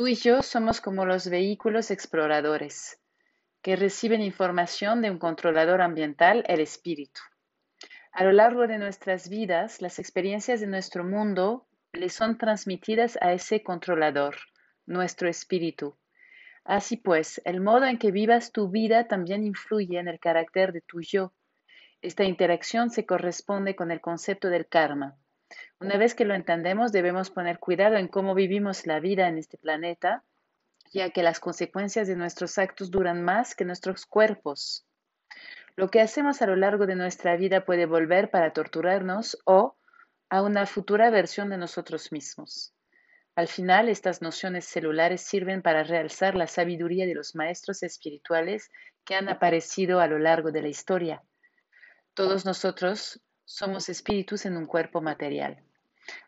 Tú y yo somos como los vehículos exploradores que reciben información de un controlador ambiental, el espíritu. A lo largo de nuestras vidas, las experiencias de nuestro mundo le son transmitidas a ese controlador, nuestro espíritu. Así pues, el modo en que vivas tu vida también influye en el carácter de tu yo. Esta interacción se corresponde con el concepto del karma. Una vez que lo entendemos, debemos poner cuidado en cómo vivimos la vida en este planeta, ya que las consecuencias de nuestros actos duran más que nuestros cuerpos. Lo que hacemos a lo largo de nuestra vida puede volver para torturarnos o a una futura versión de nosotros mismos. Al final, estas nociones celulares sirven para realzar la sabiduría de los maestros espirituales que han aparecido a lo largo de la historia. Todos nosotros somos espíritus en un cuerpo material.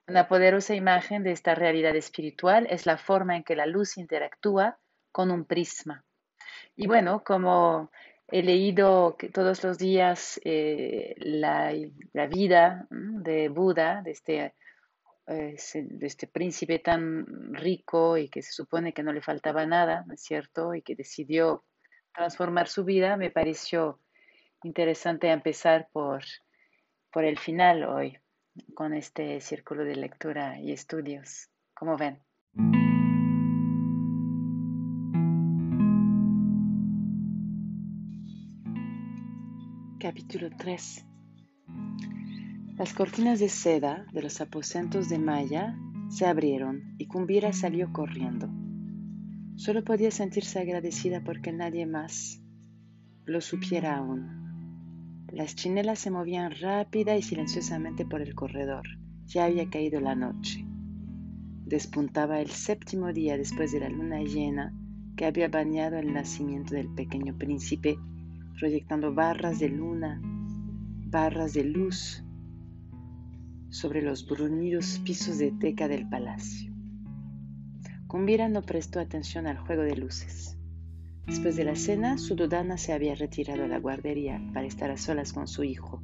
Una poderosa imagen de esta realidad espiritual es la forma en que la luz interactúa con un prisma. Y bueno, como he leído todos los días eh, la, vida de Buda, de este, eh, de este príncipe tan rico y que se supone que no le faltaba nada, ¿no es cierto? Y que decidió transformar su vida, me pareció interesante empezar por, por el final hoy con este círculo de lectura y estudios. ¿Cómo ven? Capítulo 3 Las cortinas de seda de los aposentos de Maya se abrieron y Cumbira salió corriendo. Solo podía sentirse agradecida porque nadie más lo supiera aún. Las chinelas se movían rápida y silenciosamente por el corredor. Ya había caído la noche. Despuntaba el séptimo día después de la luna llena que había bañado el nacimiento del pequeño príncipe, proyectando barras de luna, barras de luz sobre los bruñidos pisos de teca del palacio. Cumbira no prestó atención al juego de luces. Después de la cena, Sudodana se había retirado a la guardería para estar a solas con su hijo.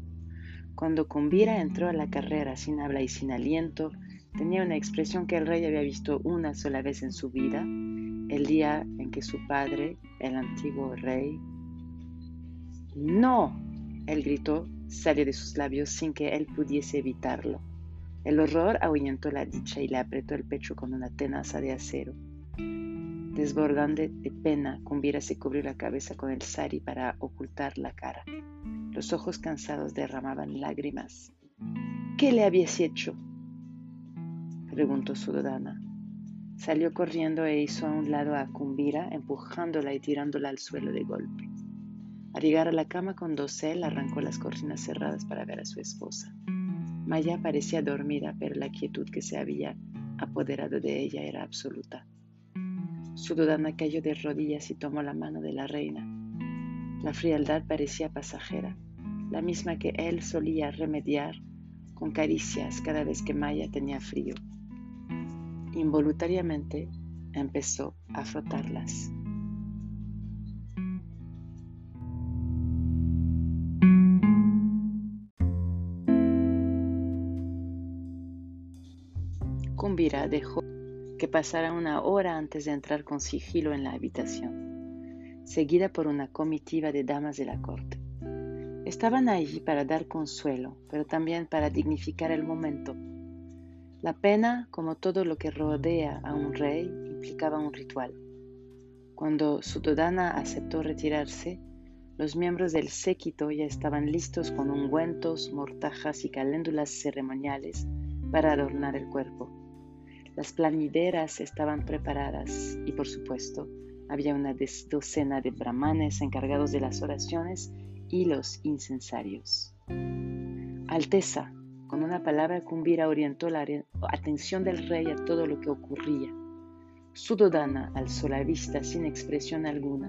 Cuando Kumbira entró a la carrera sin habla y sin aliento, tenía una expresión que el rey había visto una sola vez en su vida, el día en que su padre, el antiguo rey... ¡No! Él gritó, salió de sus labios sin que él pudiese evitarlo. El horror ahuyentó la dicha y le apretó el pecho con una tenaza de acero. Desbordando de pena, Cumbira se cubrió la cabeza con el sari para ocultar la cara. Los ojos cansados derramaban lágrimas. ¿Qué le habías hecho? preguntó Sudodana. Salió corriendo e hizo a un lado a Cumbira, empujándola y tirándola al suelo de golpe. Al llegar a la cama con dosel, arrancó las cortinas cerradas para ver a su esposa. Maya parecía dormida, pero la quietud que se había apoderado de ella era absoluta. Sudodana cayó de rodillas y tomó la mano de la reina. La frialdad parecía pasajera, la misma que él solía remediar con caricias cada vez que Maya tenía frío. Involuntariamente empezó a frotarlas. Kumbira dejó que pasara una hora antes de entrar con sigilo en la habitación, seguida por una comitiva de damas de la corte. Estaban allí para dar consuelo, pero también para dignificar el momento. La pena, como todo lo que rodea a un rey, implicaba un ritual. Cuando Sudodana aceptó retirarse, los miembros del séquito ya estaban listos con ungüentos, mortajas y caléndulas ceremoniales para adornar el cuerpo. Las planideras estaban preparadas y, por supuesto, había una docena de brahmanes encargados de las oraciones y los incensarios. Alteza, con una palabra Kumbira orientó la atención del rey a todo lo que ocurría. Sudodana alzó la vista sin expresión alguna.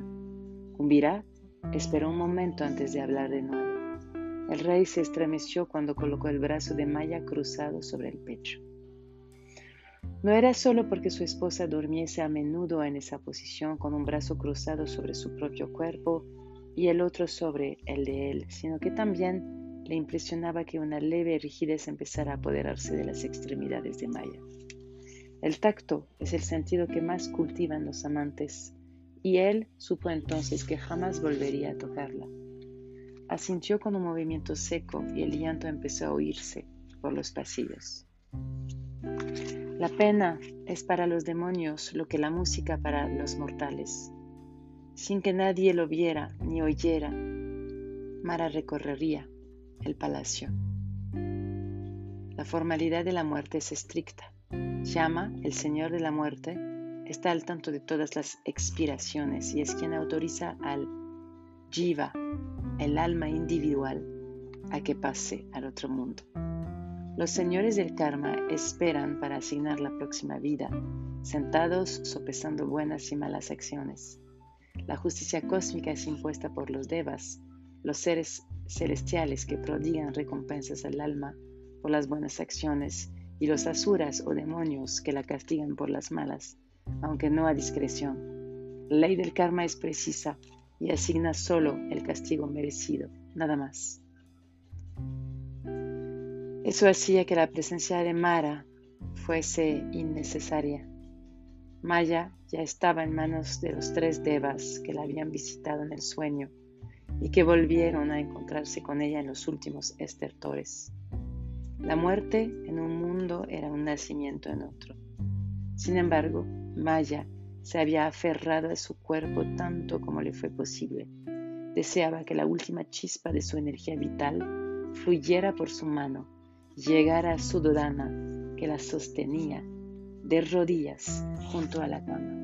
Kumbira esperó un momento antes de hablar de nuevo. El rey se estremeció cuando colocó el brazo de Maya cruzado sobre el pecho. No era solo porque su esposa durmiese a menudo en esa posición con un brazo cruzado sobre su propio cuerpo y el otro sobre el de él, sino que también le impresionaba que una leve rigidez empezara a apoderarse de las extremidades de Maya. El tacto es el sentido que más cultivan los amantes, y él supo entonces que jamás volvería a tocarla. Asintió con un movimiento seco y el llanto empezó a oírse por los pasillos. La pena es para los demonios lo que la música para los mortales. Sin que nadie lo viera ni oyera, Mara recorrería el palacio. La formalidad de la muerte es estricta. Llama, el Señor de la muerte, está al tanto de todas las expiraciones y es quien autoriza al jiva, el alma individual, a que pase al otro mundo. Los señores del karma esperan para asignar la próxima vida, sentados sopesando buenas y malas acciones. La justicia cósmica es impuesta por los devas, los seres celestiales que prodigan recompensas al alma por las buenas acciones, y los asuras o demonios que la castigan por las malas, aunque no a discreción. La ley del karma es precisa y asigna solo el castigo merecido, nada más. Eso hacía que la presencia de Mara fuese innecesaria. Maya ya estaba en manos de los tres devas que la habían visitado en el sueño y que volvieron a encontrarse con ella en los últimos estertores. La muerte en un mundo era un nacimiento en otro. Sin embargo, Maya se había aferrado a su cuerpo tanto como le fue posible. Deseaba que la última chispa de su energía vital fluyera por su mano, llegara a su dodana que la sostenía de rodillas junto a la cama.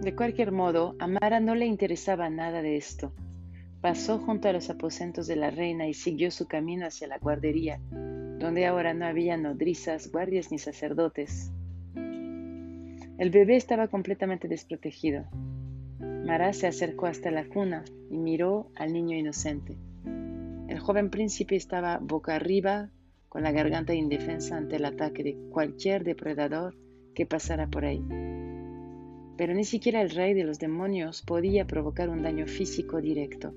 De cualquier modo, a Mara no le interesaba nada de esto. Pasó junto a los aposentos de la reina y siguió su camino hacia la guardería, donde ahora no había nodrizas, guardias ni sacerdotes. El bebé estaba completamente desprotegido. Mara se acercó hasta la cuna y miró al niño inocente. El joven príncipe estaba boca arriba, con la garganta indefensa ante el ataque de cualquier depredador que pasara por ahí pero ni siquiera el rey de los demonios podía provocar un daño físico directo.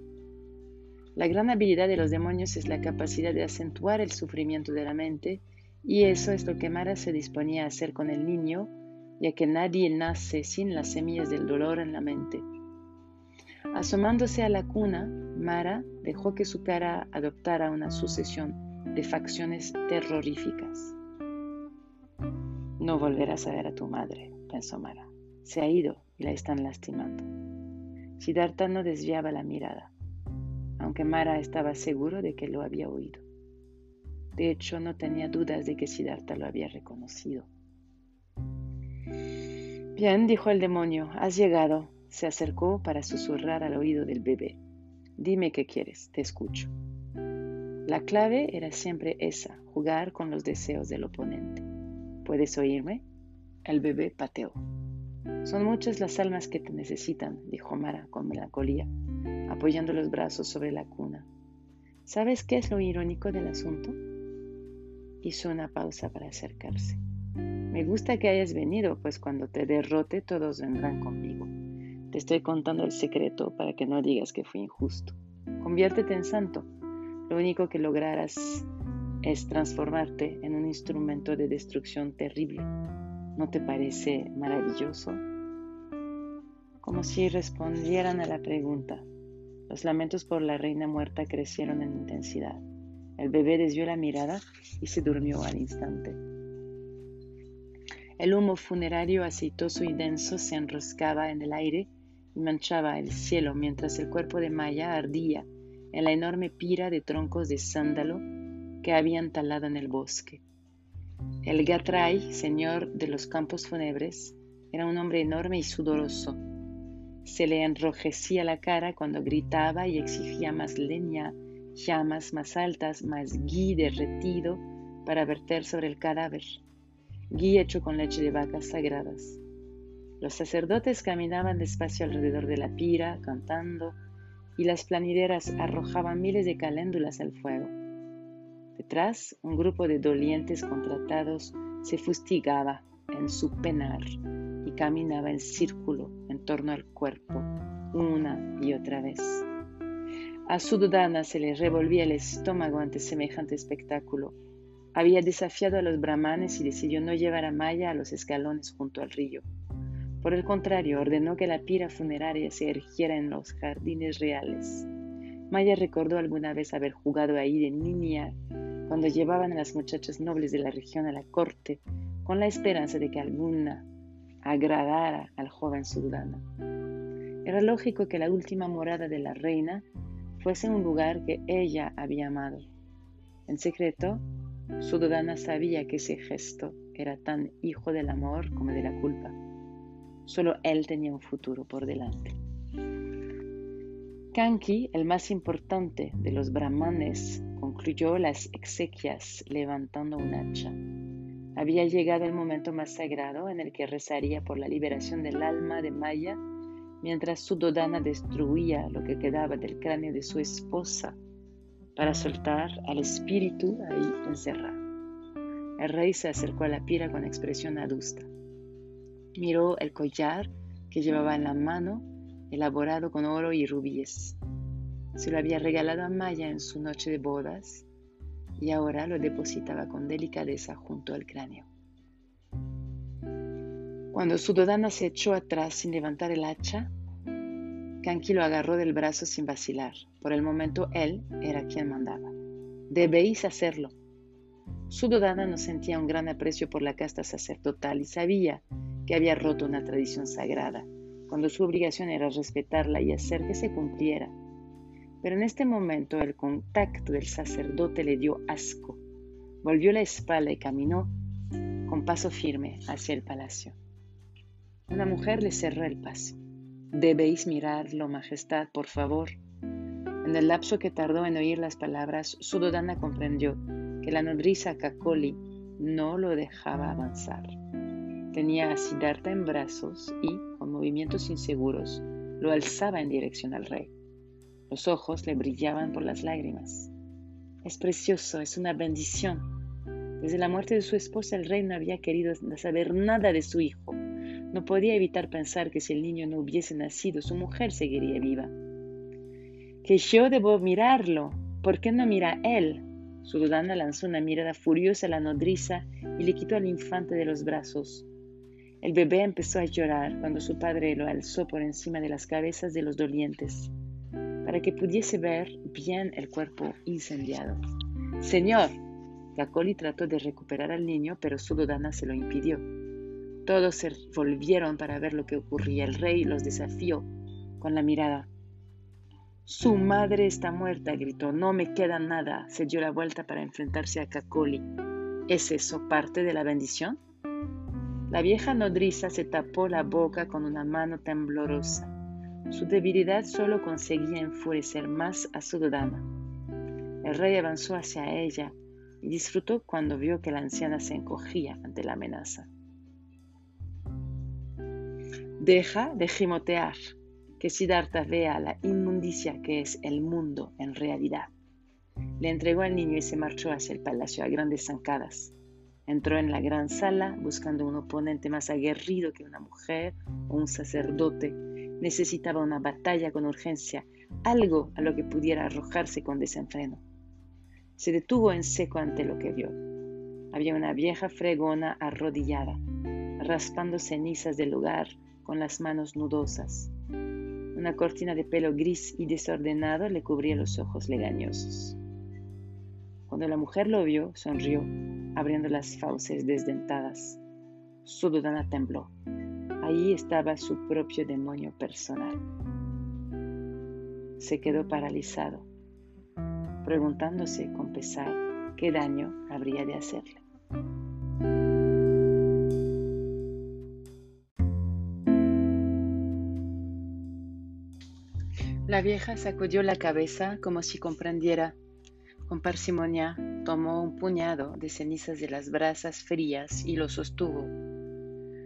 La gran habilidad de los demonios es la capacidad de acentuar el sufrimiento de la mente, y eso es lo que Mara se disponía a hacer con el niño, ya que nadie nace sin las semillas del dolor en la mente. Asomándose a la cuna, Mara dejó que su cara adoptara una sucesión de facciones terroríficas. No volverás a ver a tu madre, pensó Mara. Se ha ido y la están lastimando. Siddhartha no desviaba la mirada, aunque Mara estaba seguro de que lo había oído. De hecho, no tenía dudas de que Siddhartha lo había reconocido. Bien, dijo el demonio, has llegado. Se acercó para susurrar al oído del bebé. Dime qué quieres, te escucho. La clave era siempre esa, jugar con los deseos del oponente. ¿Puedes oírme? El bebé pateó. Son muchas las almas que te necesitan, dijo Mara con melancolía, apoyando los brazos sobre la cuna. ¿Sabes qué es lo irónico del asunto? Hizo una pausa para acercarse. Me gusta que hayas venido, pues cuando te derrote todos vendrán conmigo. Te estoy contando el secreto para que no digas que fui injusto. Conviértete en santo. Lo único que lograrás es transformarte en un instrumento de destrucción terrible. ¿No te parece maravilloso? como si respondieran a la pregunta. Los lamentos por la reina muerta crecieron en intensidad. El bebé desvió la mirada y se durmió al instante. El humo funerario aceitoso y denso se enroscaba en el aire y manchaba el cielo mientras el cuerpo de Maya ardía en la enorme pira de troncos de sándalo que habían talado en el bosque. El Gatray, señor de los campos fúnebres, era un hombre enorme y sudoroso, se le enrojecía la cara cuando gritaba y exigía más leña, llamas más altas, más gui derretido para verter sobre el cadáver, gui hecho con leche de vacas sagradas. Los sacerdotes caminaban despacio alrededor de la pira, cantando, y las planideras arrojaban miles de caléndulas al fuego. Detrás, un grupo de dolientes contratados se fustigaba en su penar y caminaba en círculo en torno al cuerpo una y otra vez. A Sudodana se le revolvía el estómago ante semejante espectáculo. Había desafiado a los brahmanes y decidió no llevar a Maya a los escalones junto al río. Por el contrario, ordenó que la pira funeraria se erigiera en los jardines reales. Maya recordó alguna vez haber jugado ahí de niña cuando llevaban a las muchachas nobles de la región a la corte con la esperanza de que alguna agradara al joven Sudodana. Era lógico que la última morada de la reina fuese un lugar que ella había amado. En secreto, Sudodana sabía que ese gesto era tan hijo del amor como de la culpa. Solo él tenía un futuro por delante. Kanki, el más importante de los brahmanes, concluyó las exequias levantando un hacha. Había llegado el momento más sagrado en el que rezaría por la liberación del alma de Maya mientras Sudodana destruía lo que quedaba del cráneo de su esposa para soltar al espíritu ahí encerrado. El rey se acercó a la pira con expresión adusta. Miró el collar que llevaba en la mano, elaborado con oro y rubíes. Se lo había regalado a Maya en su noche de bodas y ahora lo depositaba con delicadeza junto al cráneo. Cuando Sudodana se echó atrás sin levantar el hacha, Kanki lo agarró del brazo sin vacilar. Por el momento él era quien mandaba. Debéis hacerlo. Sudodana no sentía un gran aprecio por la casta sacerdotal y sabía que había roto una tradición sagrada, cuando su obligación era respetarla y hacer que se cumpliera. Pero en este momento el contacto del sacerdote le dio asco. Volvió la espalda y caminó con paso firme hacia el palacio. Una mujer le cerró el paso. Debéis mirarlo, Majestad, por favor. En el lapso que tardó en oír las palabras, Sudodana comprendió que la nodriza Kakoli no lo dejaba avanzar. Tenía a Siddhartha en brazos y, con movimientos inseguros, lo alzaba en dirección al rey. Los ojos le brillaban por las lágrimas. Es precioso, es una bendición. Desde la muerte de su esposa el rey no había querido saber nada de su hijo. No podía evitar pensar que si el niño no hubiese nacido, su mujer seguiría viva. Que yo debo mirarlo. ¿Por qué no mira él? Sudodana lanzó una mirada furiosa a la nodriza y le quitó al infante de los brazos. El bebé empezó a llorar cuando su padre lo alzó por encima de las cabezas de los dolientes para que pudiese ver bien el cuerpo incendiado. Señor, Kakoli trató de recuperar al niño, pero Sudodana se lo impidió. Todos se volvieron para ver lo que ocurría. El rey los desafió con la mirada. Su madre está muerta, gritó. No me queda nada. Se dio la vuelta para enfrentarse a Kakoli. ¿Es eso parte de la bendición? La vieja nodriza se tapó la boca con una mano temblorosa. Su debilidad solo conseguía enfurecer más a su dama. El rey avanzó hacia ella y disfrutó cuando vio que la anciana se encogía ante la amenaza. Deja de gimotear, que Siddhartha vea la inmundicia que es el mundo en realidad. Le entregó al niño y se marchó hacia el palacio a grandes zancadas. Entró en la gran sala buscando un oponente más aguerrido que una mujer o un sacerdote Necesitaba una batalla con urgencia, algo a lo que pudiera arrojarse con desenfreno. Se detuvo en seco ante lo que vio. Había una vieja fregona arrodillada, raspando cenizas del lugar con las manos nudosas. Una cortina de pelo gris y desordenado le cubría los ojos legañosos. Cuando la mujer lo vio, sonrió, abriendo las fauces desdentadas. Su dudana tembló. Ahí estaba su propio demonio personal. Se quedó paralizado, preguntándose con pesar qué daño habría de hacerle. La vieja sacudió la cabeza como si comprendiera. Con parsimonia tomó un puñado de cenizas de las brasas frías y lo sostuvo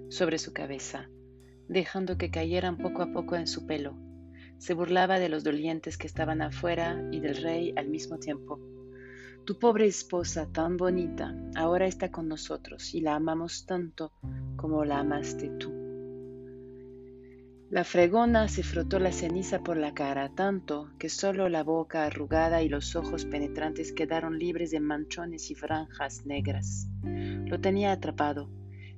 sobre su cabeza, dejando que cayeran poco a poco en su pelo. Se burlaba de los dolientes que estaban afuera y del rey al mismo tiempo. Tu pobre esposa tan bonita ahora está con nosotros y la amamos tanto como la amaste tú. La fregona se frotó la ceniza por la cara tanto que solo la boca arrugada y los ojos penetrantes quedaron libres de manchones y franjas negras. Lo tenía atrapado.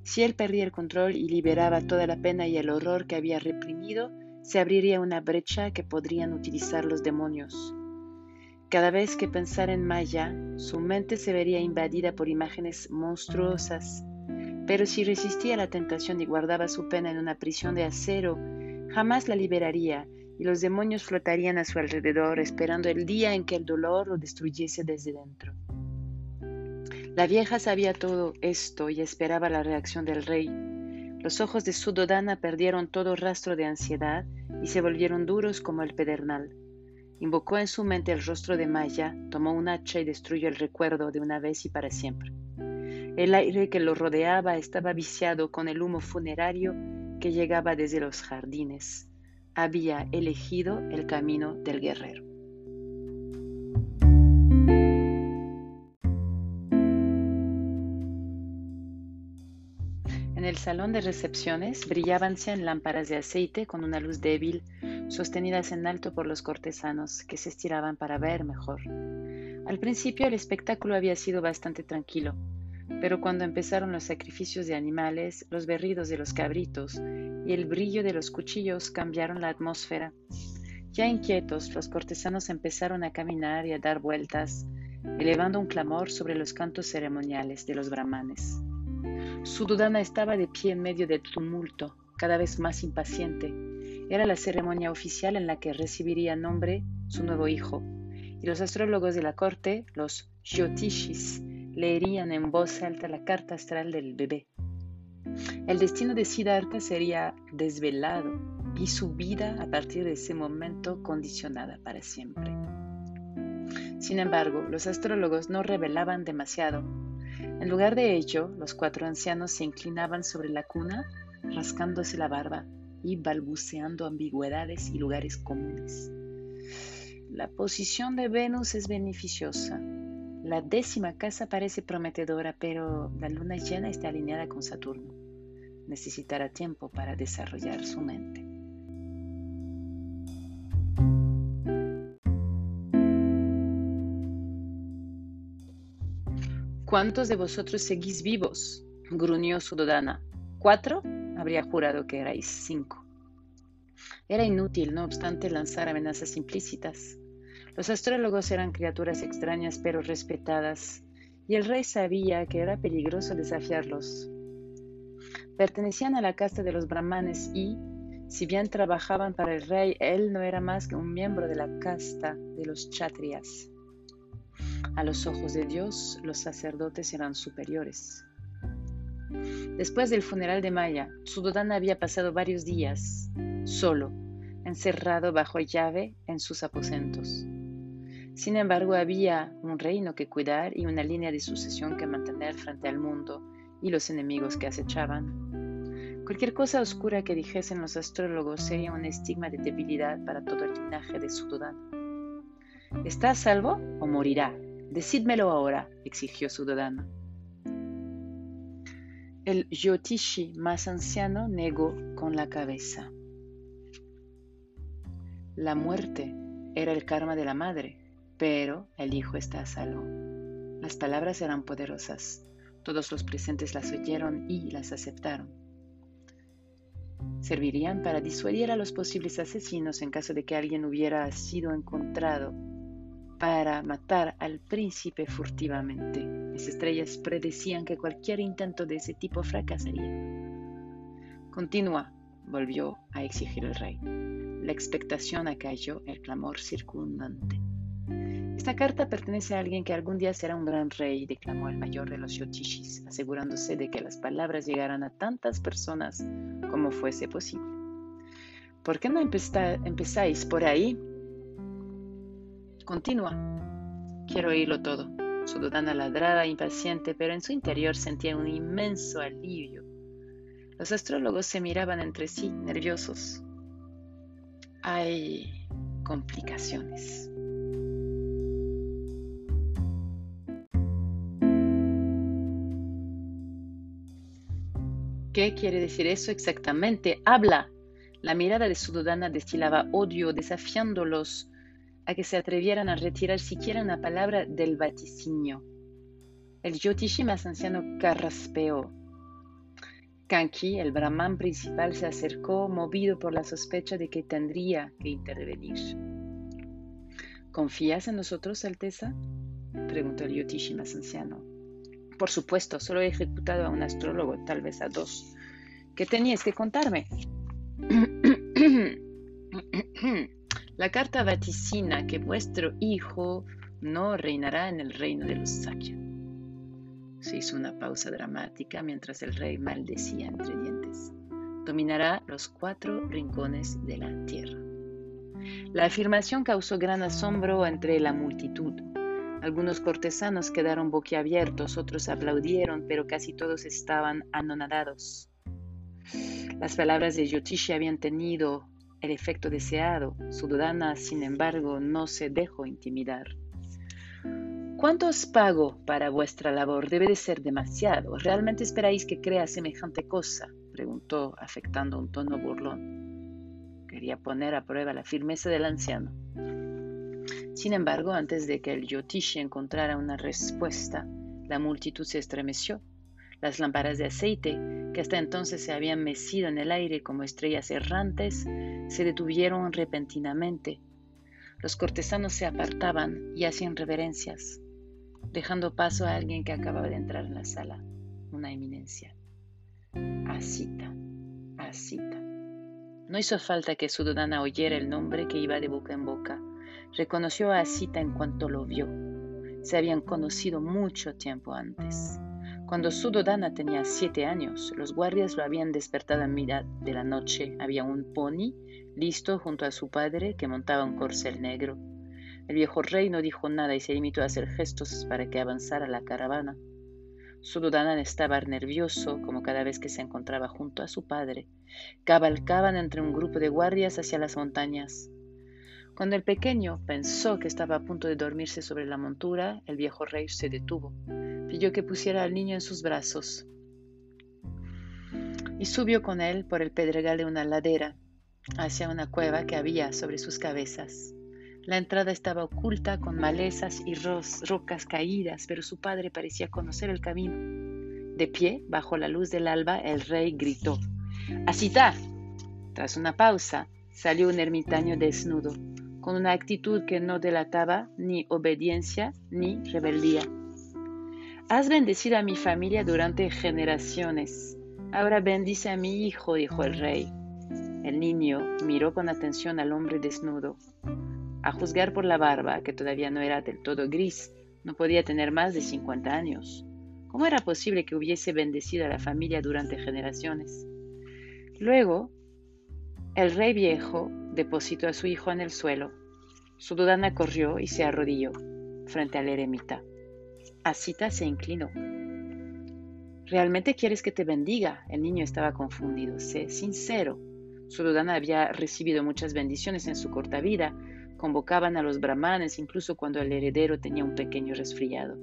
Si él perdía el control y liberaba toda la pena y el horror que había reprimido, se abriría una brecha que podrían utilizar los demonios. Cada vez que pensara en Maya, su mente se vería invadida por imágenes monstruosas. Pero si resistía a la tentación y guardaba su pena en una prisión de acero, jamás la liberaría y los demonios flotarían a su alrededor esperando el día en que el dolor lo destruyese desde dentro. La vieja sabía todo esto y esperaba la reacción del rey. Los ojos de Sudodana perdieron todo rastro de ansiedad y se volvieron duros como el pedernal. Invocó en su mente el rostro de Maya, tomó un hacha y destruyó el recuerdo de una vez y para siempre. El aire que lo rodeaba estaba viciado con el humo funerario que llegaba desde los jardines. Había elegido el camino del guerrero. En el salón de recepciones brillaban cien lámparas de aceite con una luz débil, sostenidas en alto por los cortesanos, que se estiraban para ver mejor. Al principio el espectáculo había sido bastante tranquilo. Pero cuando empezaron los sacrificios de animales, los berridos de los cabritos y el brillo de los cuchillos cambiaron la atmósfera. Ya inquietos, los cortesanos empezaron a caminar y a dar vueltas, elevando un clamor sobre los cantos ceremoniales de los brahmanes. Sududana estaba de pie en medio del tumulto, cada vez más impaciente. Era la ceremonia oficial en la que recibiría nombre su nuevo hijo, y los astrólogos de la corte, los Jyotishis, leerían en voz alta la carta astral del bebé. El destino de Siddhartha sería desvelado y su vida a partir de ese momento condicionada para siempre. Sin embargo, los astrólogos no revelaban demasiado. En lugar de ello, los cuatro ancianos se inclinaban sobre la cuna, rascándose la barba y balbuceando ambigüedades y lugares comunes. La posición de Venus es beneficiosa, la décima casa parece prometedora, pero la luna llena está alineada con Saturno. Necesitará tiempo para desarrollar su mente. ¿Cuántos de vosotros seguís vivos? gruñó Sudodana. ¿Cuatro? Habría jurado que erais cinco. Era inútil, no obstante, lanzar amenazas implícitas. Los astrólogos eran criaturas extrañas pero respetadas, y el rey sabía que era peligroso desafiarlos. Pertenecían a la casta de los brahmanes y, si bien trabajaban para el rey, él no era más que un miembro de la casta de los chatrias. A los ojos de Dios, los sacerdotes eran superiores. Después del funeral de Maya, Sudodana había pasado varios días solo, encerrado bajo llave en sus aposentos. Sin embargo, había un reino que cuidar y una línea de sucesión que mantener frente al mundo y los enemigos que acechaban. Cualquier cosa oscura que dijesen los astrólogos sería un estigma de debilidad para todo el linaje de Sudodana. ¿Está a salvo o morirá? Decídmelo ahora, exigió Sudodana. El Yotishi más anciano negó con la cabeza. La muerte era el karma de la madre, pero el hijo está salvo. Las palabras eran poderosas. Todos los presentes las oyeron y las aceptaron. Servirían para disuadir a los posibles asesinos en caso de que alguien hubiera sido encontrado para matar al príncipe furtivamente. Las estrellas predecían que cualquier intento de ese tipo fracasaría. Continúa, volvió a exigir el rey. La expectación acalló el clamor circundante. Esta carta pertenece a alguien que algún día será un gran rey, declamó el mayor de los Yotishis, asegurándose de que las palabras llegaran a tantas personas como fuese posible. ¿Por qué no empezáis por ahí? Continúa. Quiero oírlo todo. Sudodana ladraba impaciente, pero en su interior sentía un inmenso alivio. Los astrólogos se miraban entre sí, nerviosos. Hay complicaciones. ¿Qué quiere decir eso exactamente? Habla. La mirada de Sudodana destilaba odio, desafiándolos a que se atrevieran a retirar siquiera una palabra del vaticinio. El Yotishi más anciano carraspeó. Kanki, el brahman principal, se acercó movido por la sospecha de que tendría que intervenir. ¿Confías en nosotros, Alteza? preguntó el Yotishi más anciano. Por supuesto, solo he ejecutado a un astrólogo, tal vez a dos. ¿Qué tenías que contarme? La carta vaticina que vuestro hijo no reinará en el reino de los Sakya. Se hizo una pausa dramática mientras el rey maldecía entre dientes. Dominará los cuatro rincones de la tierra. La afirmación causó gran asombro entre la multitud. Algunos cortesanos quedaron boquiabiertos, otros aplaudieron, pero casi todos estaban anonadados. Las palabras de Yotishi habían tenido el efecto deseado. Sudodana, sin embargo, no se dejó intimidar. ¿Cuánto os pago para vuestra labor? Debe de ser demasiado. ¿Realmente esperáis que crea semejante cosa? preguntó, afectando un tono burlón. Quería poner a prueba la firmeza del anciano. Sin embargo, antes de que el Yotishi encontrara una respuesta, la multitud se estremeció. Las lámparas de aceite, que hasta entonces se habían mecido en el aire como estrellas errantes, se detuvieron repentinamente. Los cortesanos se apartaban y hacían reverencias, dejando paso a alguien que acababa de entrar en la sala, una eminencia. Asita, Asita. No hizo falta que Sudodana oyera el nombre que iba de boca en boca. Reconoció a Asita en cuanto lo vio. Se habían conocido mucho tiempo antes. Cuando Sudodana tenía siete años, los guardias lo habían despertado en mitad de la noche. Había un pony listo junto a su padre que montaba un corcel negro. El viejo rey no dijo nada y se limitó a hacer gestos para que avanzara la caravana. Sudodana estaba nervioso como cada vez que se encontraba junto a su padre. Cabalcaban entre un grupo de guardias hacia las montañas. Cuando el pequeño pensó que estaba a punto de dormirse sobre la montura, el viejo rey se detuvo pidió que pusiera al niño en sus brazos y subió con él por el pedregal de una ladera hacia una cueva que había sobre sus cabezas. La entrada estaba oculta con malezas y rocas caídas, pero su padre parecía conocer el camino. De pie, bajo la luz del alba, el rey gritó, ¡Asita! Tras una pausa, salió un ermitaño desnudo, con una actitud que no delataba ni obediencia ni rebeldía. Has bendecido a mi familia durante generaciones. Ahora bendice a mi hijo, dijo el rey. El niño miró con atención al hombre desnudo. A juzgar por la barba, que todavía no era del todo gris, no podía tener más de 50 años. ¿Cómo era posible que hubiese bendecido a la familia durante generaciones? Luego, el rey viejo depositó a su hijo en el suelo. Su dudana corrió y se arrodilló frente al eremita. Asita se inclinó. ¿Realmente quieres que te bendiga? El niño estaba confundido. Sé sincero. Sudodana había recibido muchas bendiciones en su corta vida. Convocaban a los brahmanes incluso cuando el heredero tenía un pequeño resfriado.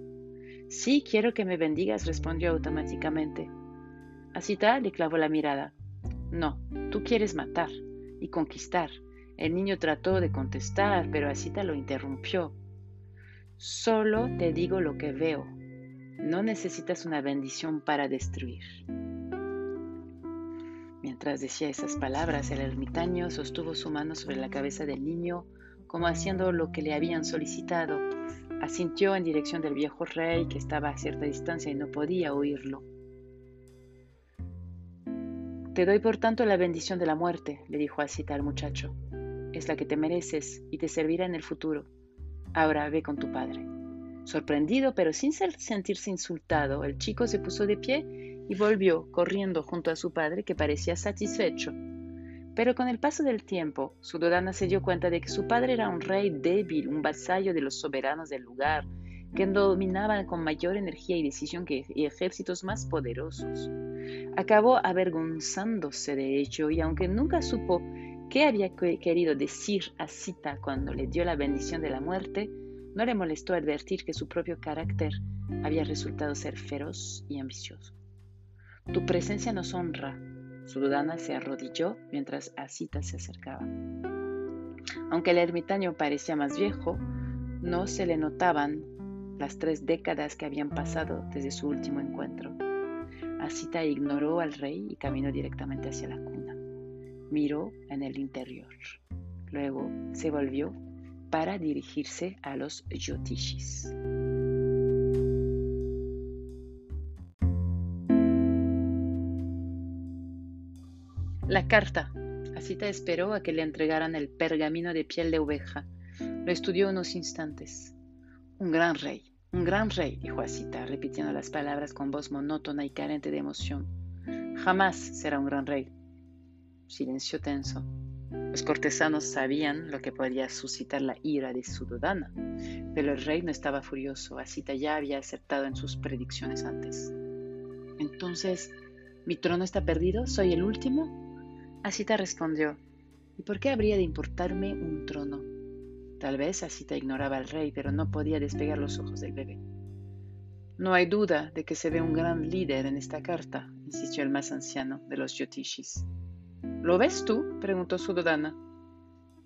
Sí, quiero que me bendigas, respondió automáticamente. Asita le clavó la mirada. No, tú quieres matar y conquistar. El niño trató de contestar, pero Asita lo interrumpió. Solo te digo lo que veo. No necesitas una bendición para destruir. Mientras decía esas palabras, el ermitaño sostuvo su mano sobre la cabeza del niño, como haciendo lo que le habían solicitado. Asintió en dirección del viejo rey, que estaba a cierta distancia y no podía oírlo. Te doy por tanto la bendición de la muerte, le dijo Asita al muchacho. Es la que te mereces y te servirá en el futuro. Ahora ve con tu padre. Sorprendido, pero sin sentirse insultado, el chico se puso de pie y volvió corriendo junto a su padre, que parecía satisfecho. Pero con el paso del tiempo, Sudodana se dio cuenta de que su padre era un rey débil, un vasallo de los soberanos del lugar, que dominaba con mayor energía y decisión que ejércitos más poderosos. Acabó avergonzándose de ello y aunque nunca supo ¿Qué había querido decir a Sita cuando le dio la bendición de la muerte? No le molestó advertir que su propio carácter había resultado ser feroz y ambicioso. Tu presencia nos honra. Sudodana se arrodilló mientras Asita se acercaba. Aunque el ermitaño parecía más viejo, no se le notaban las tres décadas que habían pasado desde su último encuentro. Asita ignoró al rey y caminó directamente hacia la cuna. Miró en el interior. Luego se volvió para dirigirse a los yotishis. La carta. Asita esperó a que le entregaran el pergamino de piel de oveja. Lo estudió unos instantes. Un gran rey, un gran rey, dijo Asita, repitiendo las palabras con voz monótona y carente de emoción. Jamás será un gran rey. Silencio tenso. Los cortesanos sabían lo que podía suscitar la ira de Sudodana, pero el rey no estaba furioso. Asita ya había acertado en sus predicciones antes. Entonces, ¿mi trono está perdido? ¿Soy el último? Asita respondió, ¿y por qué habría de importarme un trono? Tal vez Asita ignoraba al rey, pero no podía despegar los ojos del bebé. No hay duda de que se ve un gran líder en esta carta, insistió el más anciano de los Yotishis. ¿Lo ves tú? preguntó Sudodana.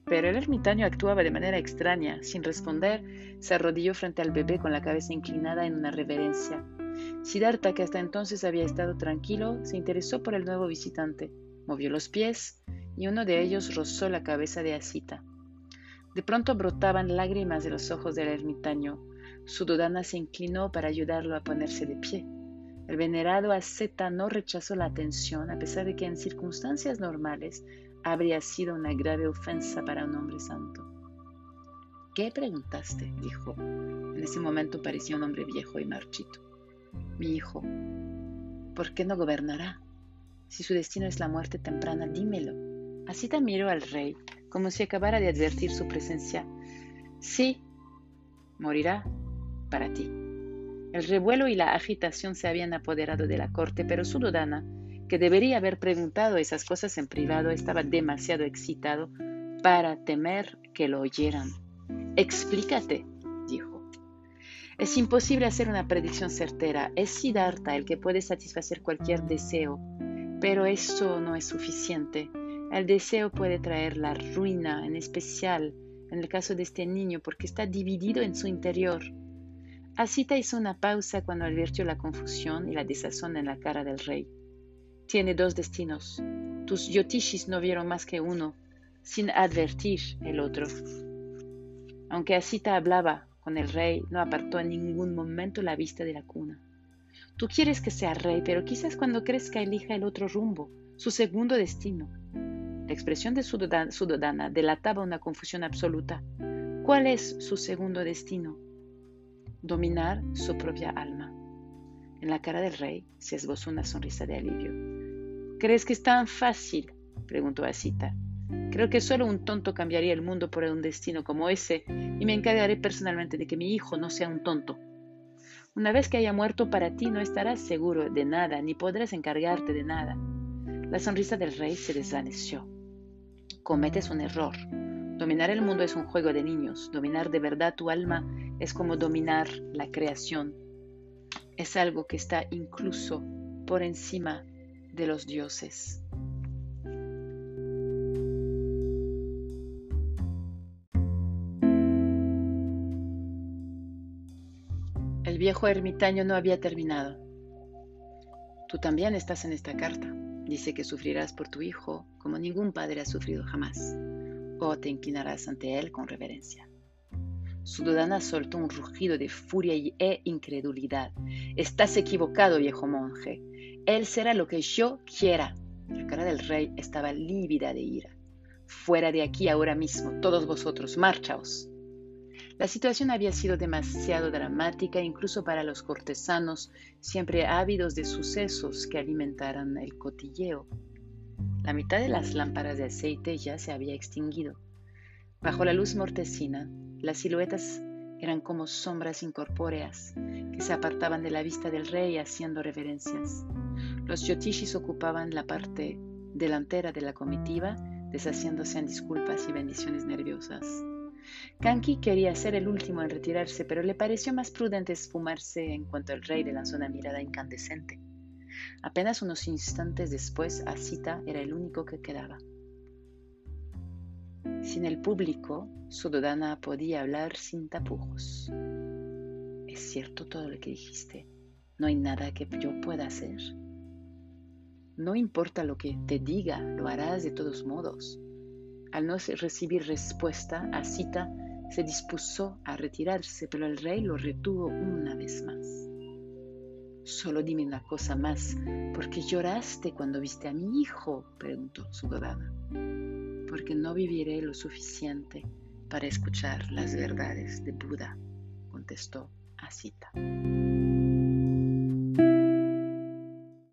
Pero el ermitaño actuaba de manera extraña. Sin responder, se arrodilló frente al bebé con la cabeza inclinada en una reverencia. Siddhartha, que hasta entonces había estado tranquilo, se interesó por el nuevo visitante. Movió los pies y uno de ellos rozó la cabeza de Asita. De pronto brotaban lágrimas de los ojos del ermitaño. Su dudana se inclinó para ayudarlo a ponerse de pie. El venerado asceta no rechazó la atención, a pesar de que en circunstancias normales habría sido una grave ofensa para un hombre santo. ¿Qué preguntaste? dijo. En ese momento parecía un hombre viejo y marchito. Mi hijo, ¿por qué no gobernará? Si su destino es la muerte temprana, dímelo. Asita miró al rey, como si acabara de advertir su presencia. Sí, morirá para ti. El revuelo y la agitación se habían apoderado de la corte, pero su Sudodana, que debería haber preguntado esas cosas en privado, estaba demasiado excitado para temer que lo oyeran. Explícate, dijo. Es imposible hacer una predicción certera. Es Siddhartha el que puede satisfacer cualquier deseo pero eso no es suficiente. El deseo puede traer la ruina, en especial en el caso de este niño, porque está dividido en su interior. Asita hizo una pausa cuando advirtió la confusión y la desazón en la cara del rey. Tiene dos destinos. Tus yotishis no vieron más que uno, sin advertir el otro. Aunque Asita hablaba con el rey, no apartó en ningún momento la vista de la cuna. Tú quieres que sea rey, pero quizás cuando crezca elija el otro rumbo, su segundo destino. La expresión de Sudodana delataba una confusión absoluta. ¿Cuál es su segundo destino? Dominar su propia alma. En la cara del rey se esbozó una sonrisa de alivio. ¿Crees que es tan fácil? preguntó Asita. Creo que solo un tonto cambiaría el mundo por un destino como ese y me encargaré personalmente de que mi hijo no sea un tonto. Una vez que haya muerto para ti no estarás seguro de nada, ni podrás encargarte de nada. La sonrisa del rey se desvaneció. Cometes un error. Dominar el mundo es un juego de niños. Dominar de verdad tu alma es como dominar la creación. Es algo que está incluso por encima de los dioses. viejo ermitaño no había terminado. Tú también estás en esta carta. Dice que sufrirás por tu hijo como ningún padre ha sufrido jamás, o te inclinarás ante él con reverencia. Sudodana soltó un rugido de furia e incredulidad. Estás equivocado, viejo monje. Él será lo que yo quiera. La cara del rey estaba lívida de ira. Fuera de aquí ahora mismo, todos vosotros, marchaos. La situación había sido demasiado dramática incluso para los cortesanos, siempre ávidos de sucesos que alimentaran el cotilleo. La mitad de las lámparas de aceite ya se había extinguido. Bajo la luz mortecina, las siluetas eran como sombras incorpóreas que se apartaban de la vista del rey haciendo reverencias. Los yotishis ocupaban la parte delantera de la comitiva, deshaciéndose en disculpas y bendiciones nerviosas. Kanki quería ser el último en retirarse, pero le pareció más prudente esfumarse en cuanto el rey le lanzó una mirada incandescente. Apenas unos instantes después, Asita era el único que quedaba. Sin el público, Sudodana podía hablar sin tapujos. ¿Es cierto todo lo que dijiste? ¿No hay nada que yo pueda hacer? No importa lo que te diga, lo harás de todos modos. Al no recibir respuesta, Asita se dispuso a retirarse, pero el rey lo retuvo una vez más. Solo dime una cosa más, ¿por qué lloraste cuando viste a mi hijo? preguntó su godana. Porque no viviré lo suficiente para escuchar las verdades de Buda, contestó Asita.